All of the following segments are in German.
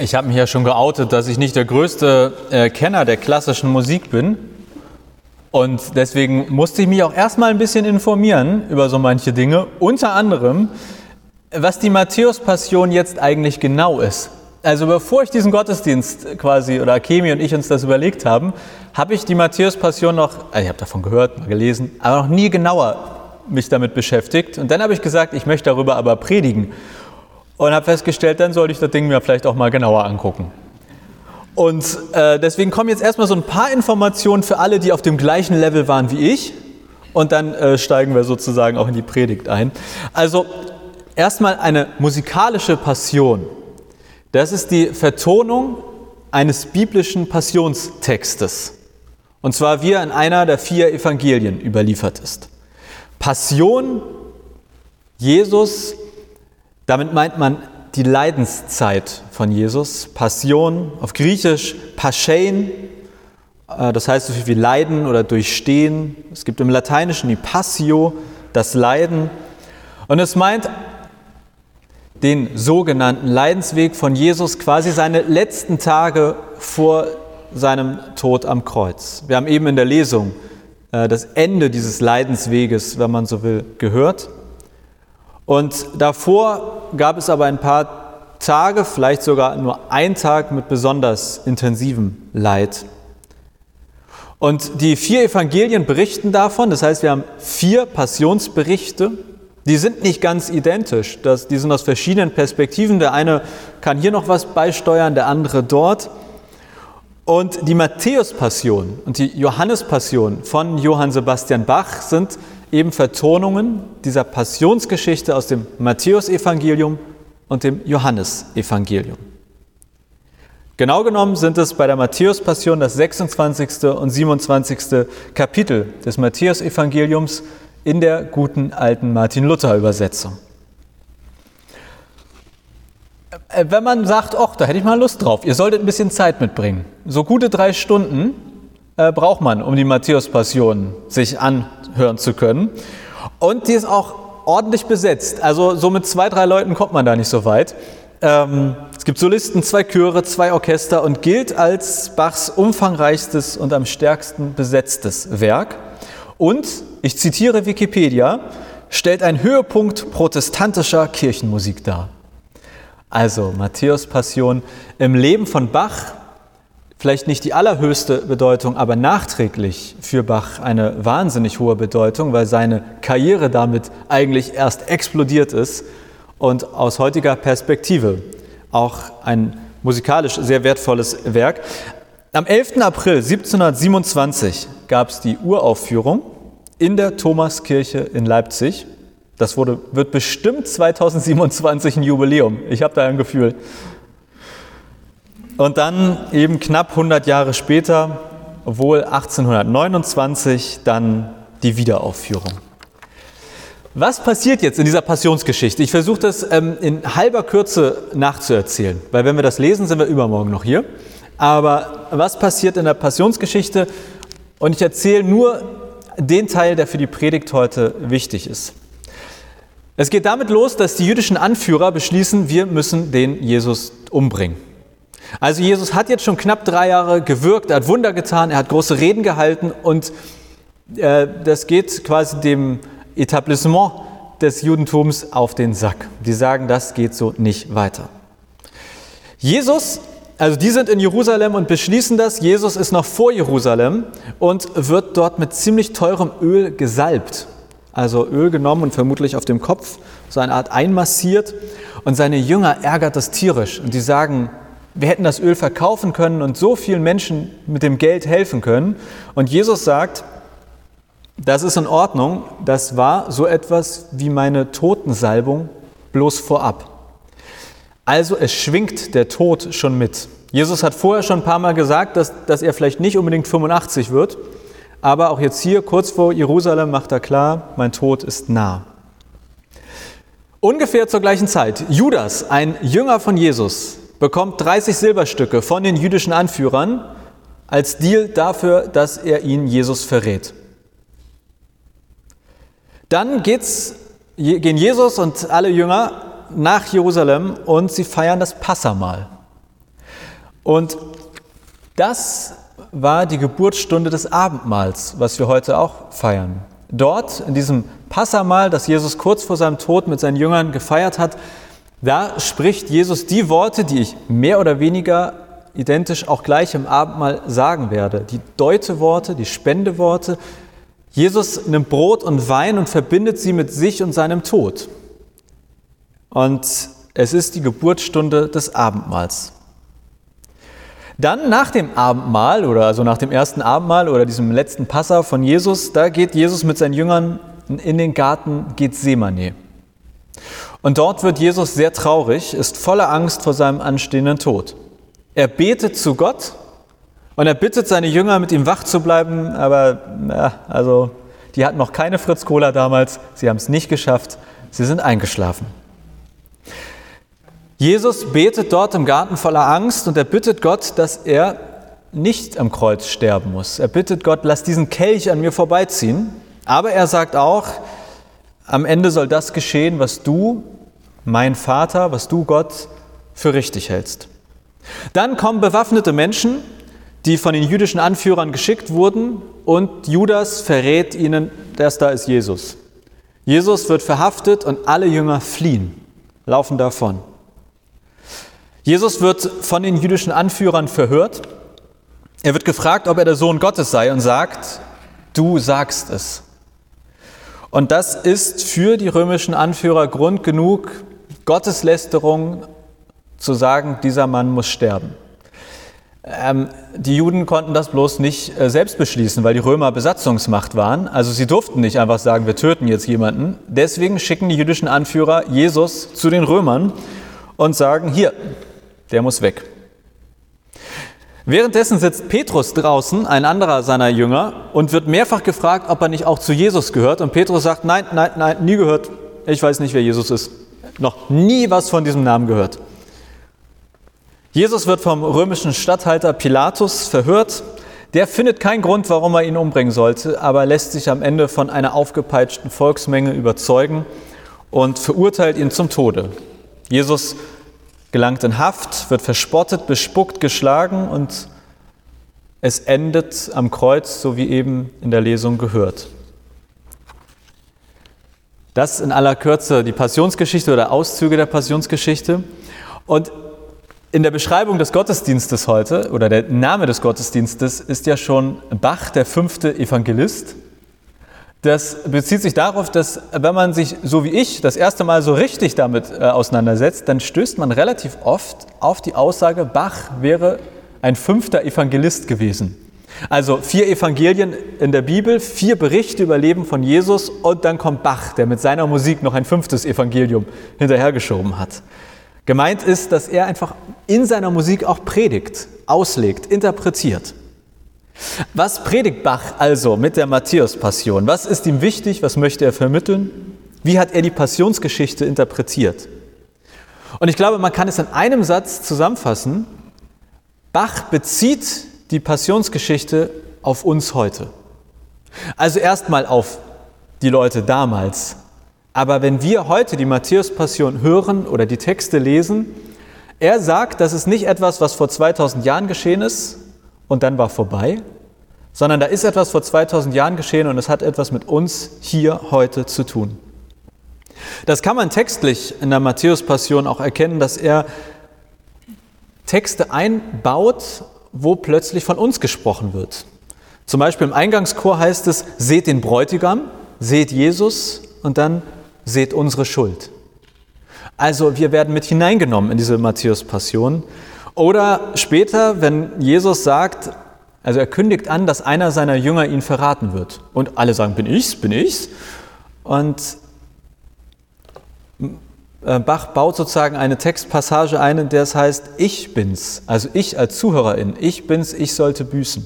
Ich habe mich ja schon geoutet, dass ich nicht der größte äh, Kenner der klassischen Musik bin. Und deswegen musste ich mich auch erstmal ein bisschen informieren über so manche Dinge. Unter anderem, was die Matthäus-Passion jetzt eigentlich genau ist. Also bevor ich diesen Gottesdienst quasi oder Akemi und ich uns das überlegt haben, habe ich die Matthäus-Passion noch, also ich habe davon gehört, mal gelesen, aber noch nie genauer mich damit beschäftigt. Und dann habe ich gesagt, ich möchte darüber aber predigen und habe festgestellt, dann sollte ich das Ding mir vielleicht auch mal genauer angucken. Und äh, deswegen kommen jetzt erstmal so ein paar Informationen für alle, die auf dem gleichen Level waren wie ich. Und dann äh, steigen wir sozusagen auch in die Predigt ein. Also erstmal eine musikalische Passion. Das ist die Vertonung eines biblischen Passionstextes. Und zwar wie er in einer der vier Evangelien überliefert ist. Passion, Jesus damit meint man die Leidenszeit von Jesus. Passion auf Griechisch Paschein, äh, das heißt so viel wie Leiden oder Durchstehen. Es gibt im Lateinischen die Passio, das Leiden. Und es meint den sogenannten Leidensweg von Jesus, quasi seine letzten Tage vor seinem Tod am Kreuz. Wir haben eben in der Lesung äh, das Ende dieses Leidensweges, wenn man so will, gehört. Und davor gab es aber ein paar Tage, vielleicht sogar nur ein Tag mit besonders intensivem Leid. Und die vier Evangelien berichten davon, das heißt, wir haben vier Passionsberichte, die sind nicht ganz identisch, das, die sind aus verschiedenen Perspektiven. Der eine kann hier noch was beisteuern, der andere dort. Und die Matthäus-Passion und die Johannes-Passion von Johann Sebastian Bach sind eben Vertonungen dieser Passionsgeschichte aus dem Matthäusevangelium und dem Johannesevangelium. Genau genommen sind es bei der Matthäus-Passion das 26. und 27. Kapitel des Matthäusevangeliums in der guten alten Martin-Luther-Übersetzung. Äh, wenn man sagt, ach, da hätte ich mal Lust drauf, ihr solltet ein bisschen Zeit mitbringen. So gute drei Stunden äh, braucht man, um die Matthäus-Passion sich anhören zu können. Und die ist auch ordentlich besetzt. Also so mit zwei, drei Leuten kommt man da nicht so weit. Ähm, es gibt Solisten, zwei Chöre, zwei Orchester und gilt als Bachs umfangreichstes und am stärksten besetztes Werk. Und, ich zitiere Wikipedia, stellt ein Höhepunkt protestantischer Kirchenmusik dar. Also Matthäus Passion im Leben von Bach vielleicht nicht die allerhöchste Bedeutung, aber nachträglich für Bach eine wahnsinnig hohe Bedeutung, weil seine Karriere damit eigentlich erst explodiert ist und aus heutiger Perspektive auch ein musikalisch sehr wertvolles Werk. Am 11. April 1727 gab es die Uraufführung in der Thomaskirche in Leipzig. Das wurde, wird bestimmt 2027 ein Jubiläum. Ich habe da ein Gefühl. Und dann eben knapp 100 Jahre später, wohl 1829, dann die Wiederaufführung. Was passiert jetzt in dieser Passionsgeschichte? Ich versuche das ähm, in halber Kürze nachzuerzählen, weil wenn wir das lesen, sind wir übermorgen noch hier. Aber was passiert in der Passionsgeschichte? Und ich erzähle nur den Teil, der für die Predigt heute wichtig ist. Es geht damit los, dass die jüdischen Anführer beschließen, wir müssen den Jesus umbringen. Also Jesus hat jetzt schon knapp drei Jahre gewirkt, er hat Wunder getan, er hat große Reden gehalten und äh, das geht quasi dem Etablissement des Judentums auf den Sack. Die sagen, das geht so nicht weiter. Jesus, also die sind in Jerusalem und beschließen das, Jesus ist noch vor Jerusalem und wird dort mit ziemlich teurem Öl gesalbt. Also Öl genommen und vermutlich auf dem Kopf, so eine Art einmassiert. Und seine Jünger ärgert das tierisch und die sagen, wir hätten das Öl verkaufen können und so vielen Menschen mit dem Geld helfen können. Und Jesus sagt, das ist in Ordnung, das war so etwas wie meine Totensalbung bloß vorab. Also es schwingt der Tod schon mit. Jesus hat vorher schon ein paar Mal gesagt, dass, dass er vielleicht nicht unbedingt 85 wird, aber auch jetzt hier kurz vor Jerusalem macht er klar, mein Tod ist nah. Ungefähr zur gleichen Zeit, Judas, ein Jünger von Jesus, bekommt 30 Silberstücke von den jüdischen Anführern als Deal dafür, dass er ihn Jesus verrät. Dann geht's, gehen Jesus und alle Jünger nach Jerusalem und sie feiern das Passamal. Und das war die Geburtsstunde des Abendmahls, was wir heute auch feiern. Dort, in diesem Passamal, das Jesus kurz vor seinem Tod mit seinen Jüngern gefeiert hat, da spricht Jesus die Worte, die ich mehr oder weniger identisch auch gleich im Abendmahl sagen werde. Die Deuteworte, die Spendeworte. Jesus nimmt Brot und Wein und verbindet sie mit sich und seinem Tod. Und es ist die Geburtsstunde des Abendmahls. Dann nach dem Abendmahl oder also nach dem ersten Abendmahl oder diesem letzten Passa von Jesus, da geht Jesus mit seinen Jüngern in den Garten Gethsemane. Und dort wird Jesus sehr traurig, ist voller Angst vor seinem anstehenden Tod. Er betet zu Gott und er bittet seine Jünger, mit ihm wach zu bleiben, aber ja, also die hatten noch keine Fritz Cola damals, sie haben es nicht geschafft, sie sind eingeschlafen. Jesus betet dort im Garten voller Angst und er bittet Gott, dass er nicht am Kreuz sterben muss. Er bittet Gott, lass diesen Kelch an mir vorbeiziehen. Aber er sagt auch, am Ende soll das geschehen, was du, mein Vater, was du Gott für richtig hältst. Dann kommen bewaffnete Menschen, die von den jüdischen Anführern geschickt wurden und Judas verrät ihnen, dass da ist Jesus. Jesus wird verhaftet und alle Jünger fliehen, laufen davon. Jesus wird von den jüdischen Anführern verhört. Er wird gefragt, ob er der Sohn Gottes sei und sagt, du sagst es. Und das ist für die römischen Anführer Grund genug, Gotteslästerung zu sagen, dieser Mann muss sterben. Ähm, die Juden konnten das bloß nicht äh, selbst beschließen, weil die Römer Besatzungsmacht waren. Also sie durften nicht einfach sagen, wir töten jetzt jemanden. Deswegen schicken die jüdischen Anführer Jesus zu den Römern und sagen, hier, der muss weg. Währenddessen sitzt Petrus draußen, ein anderer seiner Jünger, und wird mehrfach gefragt, ob er nicht auch zu Jesus gehört. Und Petrus sagt, nein, nein, nein, nie gehört. Ich weiß nicht, wer Jesus ist. Noch nie was von diesem Namen gehört. Jesus wird vom römischen Statthalter Pilatus verhört. Der findet keinen Grund, warum er ihn umbringen sollte, aber lässt sich am Ende von einer aufgepeitschten Volksmenge überzeugen und verurteilt ihn zum Tode. Jesus gelangt in Haft, wird verspottet, bespuckt, geschlagen und es endet am Kreuz, so wie eben in der Lesung gehört. Das in aller Kürze die Passionsgeschichte oder Auszüge der Passionsgeschichte. Und in der Beschreibung des Gottesdienstes heute oder der Name des Gottesdienstes ist ja schon Bach, der fünfte Evangelist. Das bezieht sich darauf, dass wenn man sich, so wie ich, das erste Mal so richtig damit äh, auseinandersetzt, dann stößt man relativ oft auf die Aussage, Bach wäre ein fünfter Evangelist gewesen. Also vier Evangelien in der Bibel, vier Berichte über Leben von Jesus und dann kommt Bach, der mit seiner Musik noch ein fünftes Evangelium hinterhergeschoben hat. Gemeint ist, dass er einfach in seiner Musik auch predigt, auslegt, interpretiert. Was predigt Bach also mit der Matthäus-Passion? Was ist ihm wichtig? Was möchte er vermitteln? Wie hat er die Passionsgeschichte interpretiert? Und ich glaube, man kann es in einem Satz zusammenfassen. Bach bezieht die Passionsgeschichte auf uns heute. Also erstmal auf die Leute damals. Aber wenn wir heute die Matthäus-Passion hören oder die Texte lesen, er sagt, das ist nicht etwas, was vor 2000 Jahren geschehen ist, und dann war vorbei, sondern da ist etwas vor 2000 Jahren geschehen und es hat etwas mit uns hier heute zu tun. Das kann man textlich in der Matthäus-Passion auch erkennen, dass er Texte einbaut, wo plötzlich von uns gesprochen wird. Zum Beispiel im Eingangschor heißt es, seht den Bräutigam, seht Jesus und dann seht unsere Schuld. Also wir werden mit hineingenommen in diese Matthäus-Passion oder später, wenn Jesus sagt, also er kündigt an, dass einer seiner Jünger ihn verraten wird. Und alle sagen, bin ich's, bin ich's. Und äh, Bach baut sozusagen eine Textpassage ein, in der es heißt, ich bin's, also ich als Zuhörerin, ich bin's, ich sollte büßen.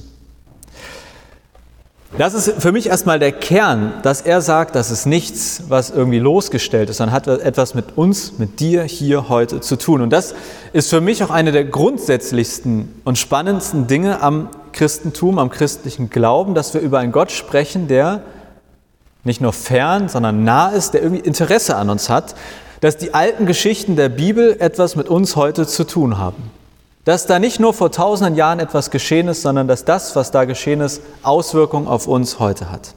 Das ist für mich erstmal der Kern, dass er sagt, das ist nichts, was irgendwie losgestellt ist, sondern hat etwas mit uns, mit dir hier heute zu tun. Und das ist für mich auch eine der grundsätzlichsten und spannendsten Dinge am Christentum, am christlichen Glauben, dass wir über einen Gott sprechen, der nicht nur fern, sondern nah ist, der irgendwie Interesse an uns hat, dass die alten Geschichten der Bibel etwas mit uns heute zu tun haben. Dass da nicht nur vor tausenden Jahren etwas geschehen ist, sondern dass das, was da geschehen ist, Auswirkungen auf uns heute hat.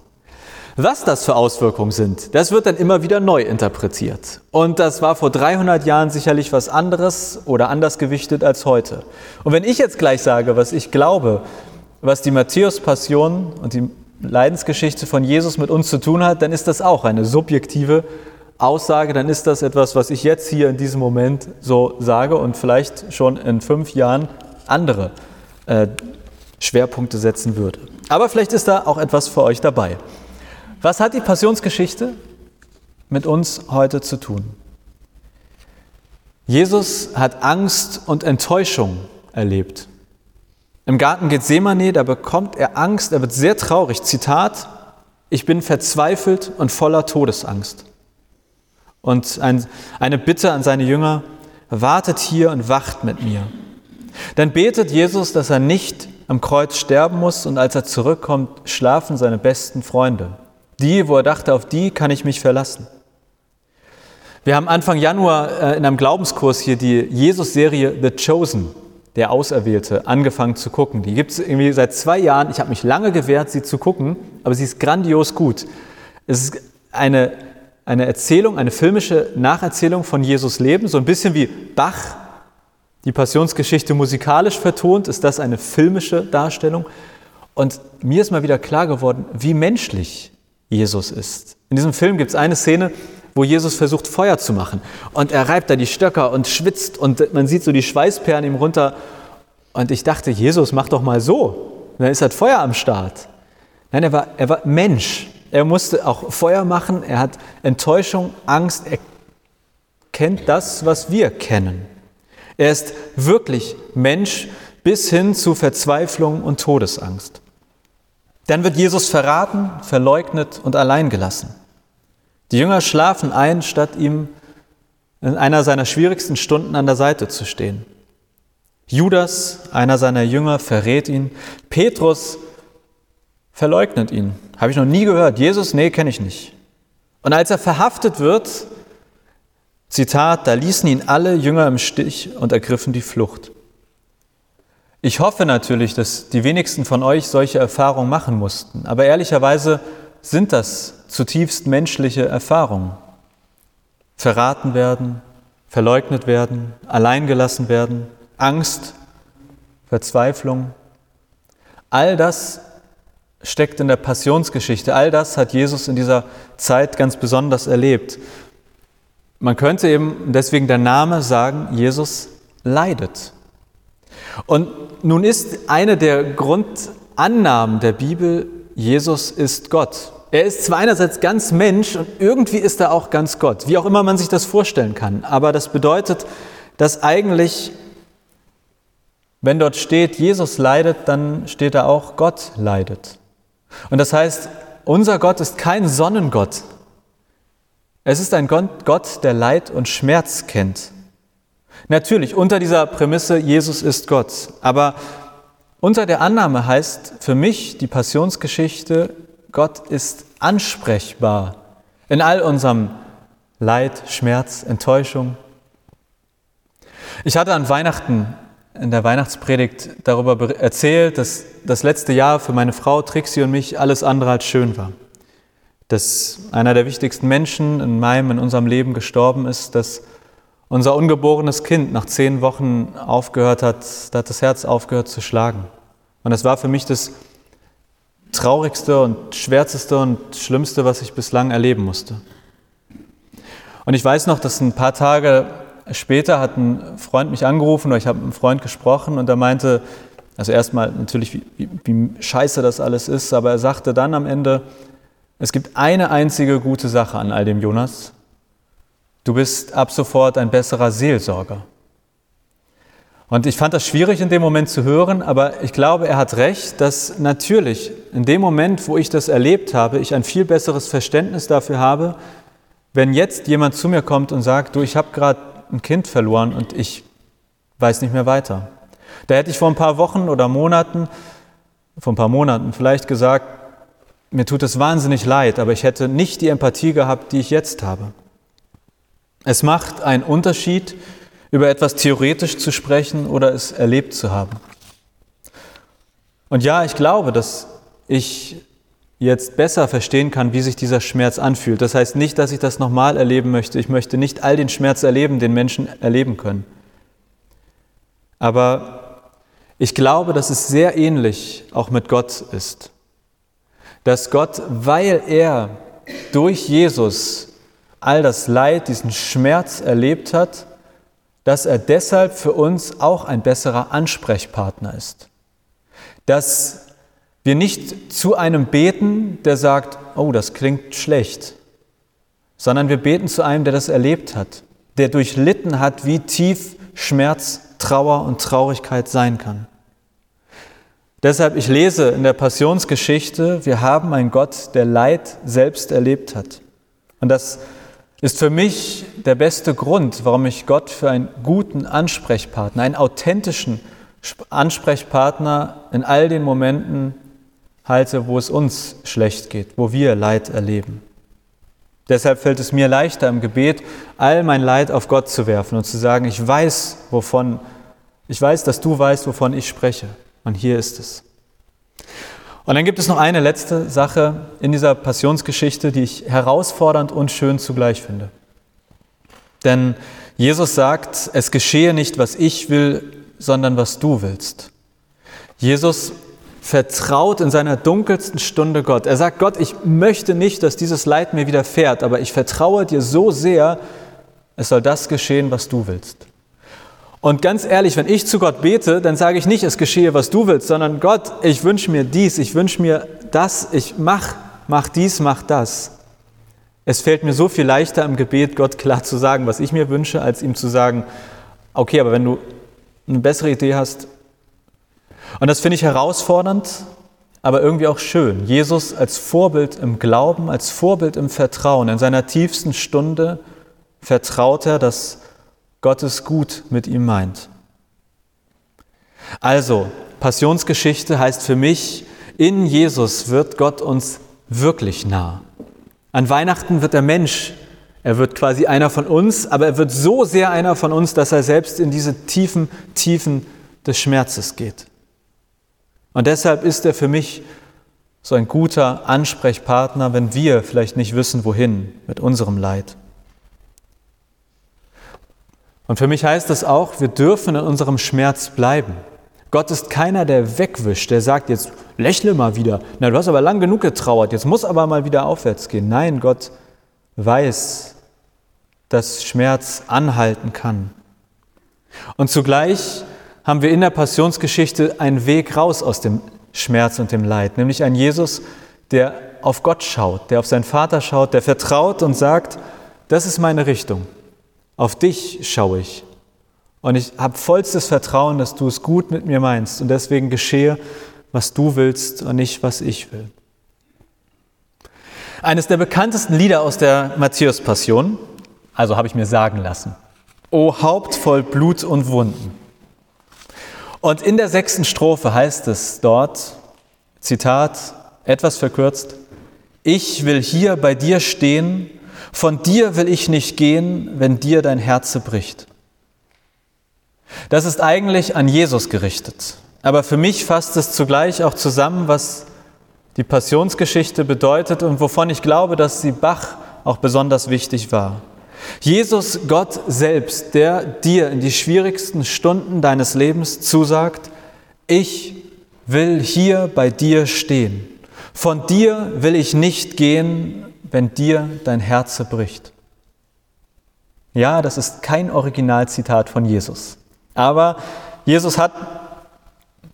Was das für Auswirkungen sind, das wird dann immer wieder neu interpretiert. Und das war vor 300 Jahren sicherlich was anderes oder anders gewichtet als heute. Und wenn ich jetzt gleich sage, was ich glaube, was die Matthäus-Passion und die Leidensgeschichte von Jesus mit uns zu tun hat, dann ist das auch eine subjektive Aussage, dann ist das etwas, was ich jetzt hier in diesem Moment so sage und vielleicht schon in fünf Jahren andere äh, Schwerpunkte setzen würde. Aber vielleicht ist da auch etwas für euch dabei. Was hat die Passionsgeschichte mit uns heute zu tun? Jesus hat Angst und Enttäuschung erlebt. Im Garten Gethsemane, da bekommt er Angst, er wird sehr traurig. Zitat, ich bin verzweifelt und voller Todesangst. Und ein, eine Bitte an seine Jünger, wartet hier und wacht mit mir. Dann betet Jesus, dass er nicht am Kreuz sterben muss und als er zurückkommt, schlafen seine besten Freunde. Die, wo er dachte, auf die kann ich mich verlassen. Wir haben Anfang Januar äh, in einem Glaubenskurs hier die Jesus-Serie The Chosen, der Auserwählte, angefangen zu gucken. Die gibt es irgendwie seit zwei Jahren. Ich habe mich lange gewehrt, sie zu gucken, aber sie ist grandios gut. Es ist eine, eine Erzählung, eine filmische Nacherzählung von Jesus Leben, so ein bisschen wie Bach die Passionsgeschichte musikalisch vertont, ist das eine filmische Darstellung. Und mir ist mal wieder klar geworden, wie menschlich Jesus ist. In diesem Film gibt es eine Szene, wo Jesus versucht, Feuer zu machen. Und er reibt da die Stöcker und schwitzt und man sieht so die Schweißperlen ihm runter. Und ich dachte, Jesus, mach doch mal so. dann ist halt Feuer am Start. Nein, er war, er war Mensch. Er musste auch Feuer machen. Er hat Enttäuschung, Angst. Er kennt das, was wir kennen. Er ist wirklich Mensch bis hin zu Verzweiflung und Todesangst. Dann wird Jesus verraten, verleugnet und allein gelassen. Die Jünger schlafen ein, statt ihm in einer seiner schwierigsten Stunden an der Seite zu stehen. Judas, einer seiner Jünger, verrät ihn. Petrus verleugnet ihn. Habe ich noch nie gehört. Jesus, nee, kenne ich nicht. Und als er verhaftet wird, Zitat, da ließen ihn alle Jünger im Stich und ergriffen die Flucht. Ich hoffe natürlich, dass die wenigsten von euch solche Erfahrungen machen mussten, aber ehrlicherweise sind das zutiefst menschliche Erfahrungen. Verraten werden, verleugnet werden, alleingelassen werden, Angst, Verzweiflung. All das steckt in der Passionsgeschichte. All das hat Jesus in dieser Zeit ganz besonders erlebt. Man könnte eben deswegen der Name sagen, Jesus leidet. Und nun ist eine der Grundannahmen der Bibel, Jesus ist Gott. Er ist zwar einerseits ganz Mensch und irgendwie ist er auch ganz Gott, wie auch immer man sich das vorstellen kann. Aber das bedeutet, dass eigentlich, wenn dort steht, Jesus leidet, dann steht da auch, Gott leidet. Und das heißt, unser Gott ist kein Sonnengott. Es ist ein Gott, der Leid und Schmerz kennt. Natürlich unter dieser Prämisse, Jesus ist Gott. Aber unter der Annahme heißt für mich die Passionsgeschichte, Gott ist ansprechbar in all unserem Leid, Schmerz, Enttäuschung. Ich hatte an Weihnachten in der Weihnachtspredigt darüber erzählt, dass das letzte Jahr für meine Frau Trixie und mich alles andere als schön war. Dass einer der wichtigsten Menschen in meinem, in unserem Leben gestorben ist, dass unser ungeborenes Kind nach zehn Wochen aufgehört hat, da hat das Herz aufgehört zu schlagen. Und das war für mich das traurigste und schwärzeste und schlimmste, was ich bislang erleben musste. Und ich weiß noch, dass ein paar Tage später hat ein Freund mich angerufen oder ich habe mit einem Freund gesprochen und er meinte, also erstmal natürlich, wie, wie, wie scheiße das alles ist, aber er sagte dann am Ende, es gibt eine einzige gute Sache an all dem Jonas, Du bist ab sofort ein besserer Seelsorger. Und ich fand das schwierig in dem Moment zu hören, aber ich glaube, er hat recht, dass natürlich in dem Moment, wo ich das erlebt habe, ich ein viel besseres Verständnis dafür habe, wenn jetzt jemand zu mir kommt und sagt, du, ich habe gerade ein Kind verloren und ich weiß nicht mehr weiter. Da hätte ich vor ein paar Wochen oder Monaten, vor ein paar Monaten vielleicht gesagt, mir tut es wahnsinnig leid, aber ich hätte nicht die Empathie gehabt, die ich jetzt habe. Es macht einen Unterschied, über etwas theoretisch zu sprechen oder es erlebt zu haben. Und ja, ich glaube, dass ich jetzt besser verstehen kann, wie sich dieser Schmerz anfühlt. Das heißt nicht, dass ich das nochmal erleben möchte. Ich möchte nicht all den Schmerz erleben, den Menschen erleben können. Aber ich glaube, dass es sehr ähnlich auch mit Gott ist. Dass Gott, weil er durch Jesus all das Leid, diesen Schmerz erlebt hat, dass er deshalb für uns auch ein besserer Ansprechpartner ist. Dass wir nicht zu einem beten, der sagt, oh, das klingt schlecht, sondern wir beten zu einem, der das erlebt hat, der durchlitten hat, wie tief Schmerz, Trauer und Traurigkeit sein kann. Deshalb, ich lese in der Passionsgeschichte, wir haben einen Gott, der Leid selbst erlebt hat. Und das ist für mich der beste Grund, warum ich Gott für einen guten Ansprechpartner, einen authentischen Ansprechpartner in all den Momenten halte, wo es uns schlecht geht, wo wir Leid erleben. Deshalb fällt es mir leichter im Gebet, all mein Leid auf Gott zu werfen und zu sagen, ich weiß, wovon, ich weiß, dass du weißt, wovon ich spreche. Und hier ist es. Und dann gibt es noch eine letzte Sache in dieser Passionsgeschichte, die ich herausfordernd und schön zugleich finde. Denn Jesus sagt, es geschehe nicht, was ich will, sondern was du willst. Jesus vertraut in seiner dunkelsten Stunde Gott. Er sagt, Gott, ich möchte nicht, dass dieses Leid mir widerfährt, aber ich vertraue dir so sehr, es soll das geschehen, was du willst. Und ganz ehrlich, wenn ich zu Gott bete, dann sage ich nicht, es geschehe, was du willst, sondern Gott, ich wünsche mir dies, ich wünsche mir das, ich mach, mach dies, mach das. Es fällt mir so viel leichter im Gebet, Gott klar zu sagen, was ich mir wünsche, als ihm zu sagen, okay, aber wenn du eine bessere Idee hast, und das finde ich herausfordernd, aber irgendwie auch schön. Jesus als Vorbild im Glauben, als Vorbild im Vertrauen. In seiner tiefsten Stunde vertraut er, dass Gott es gut mit ihm meint. Also, Passionsgeschichte heißt für mich, in Jesus wird Gott uns wirklich nah. An Weihnachten wird der Mensch, er wird quasi einer von uns, aber er wird so sehr einer von uns, dass er selbst in diese tiefen Tiefen des Schmerzes geht. Und deshalb ist er für mich so ein guter Ansprechpartner, wenn wir vielleicht nicht wissen, wohin mit unserem Leid. Und für mich heißt das auch, wir dürfen in unserem Schmerz bleiben. Gott ist keiner, der wegwischt, der sagt, jetzt lächle mal wieder. Na, du hast aber lang genug getrauert, jetzt muss aber mal wieder aufwärts gehen. Nein, Gott weiß, dass Schmerz anhalten kann. Und zugleich haben wir in der Passionsgeschichte einen Weg raus aus dem Schmerz und dem Leid, nämlich ein Jesus, der auf Gott schaut, der auf seinen Vater schaut, der vertraut und sagt, das ist meine Richtung, auf dich schaue ich. Und ich habe vollstes Vertrauen, dass du es gut mit mir meinst und deswegen geschehe, was du willst und nicht, was ich will. Eines der bekanntesten Lieder aus der Matthäus-Passion, also habe ich mir sagen lassen, O Haupt voll Blut und Wunden. Und in der sechsten Strophe heißt es dort, Zitat, etwas verkürzt, ich will hier bei dir stehen, von dir will ich nicht gehen, wenn dir dein Herze bricht. Das ist eigentlich an Jesus gerichtet. Aber für mich fasst es zugleich auch zusammen, was die Passionsgeschichte bedeutet und wovon ich glaube, dass sie Bach auch besonders wichtig war. Jesus, Gott selbst, der dir in die schwierigsten Stunden deines Lebens zusagt, ich will hier bei dir stehen. Von dir will ich nicht gehen, wenn dir dein Herz bricht. Ja, das ist kein Originalzitat von Jesus. Aber Jesus hat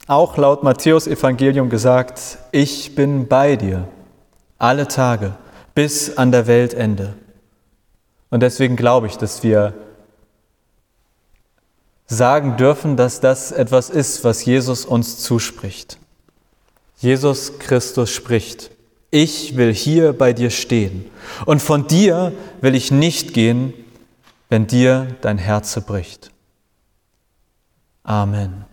auch laut Matthäus Evangelium gesagt, ich bin bei dir alle Tage bis an der Weltende. Und deswegen glaube ich, dass wir sagen dürfen, dass das etwas ist, was Jesus uns zuspricht. Jesus Christus spricht, ich will hier bei dir stehen und von dir will ich nicht gehen, wenn dir dein Herz bricht. Amen.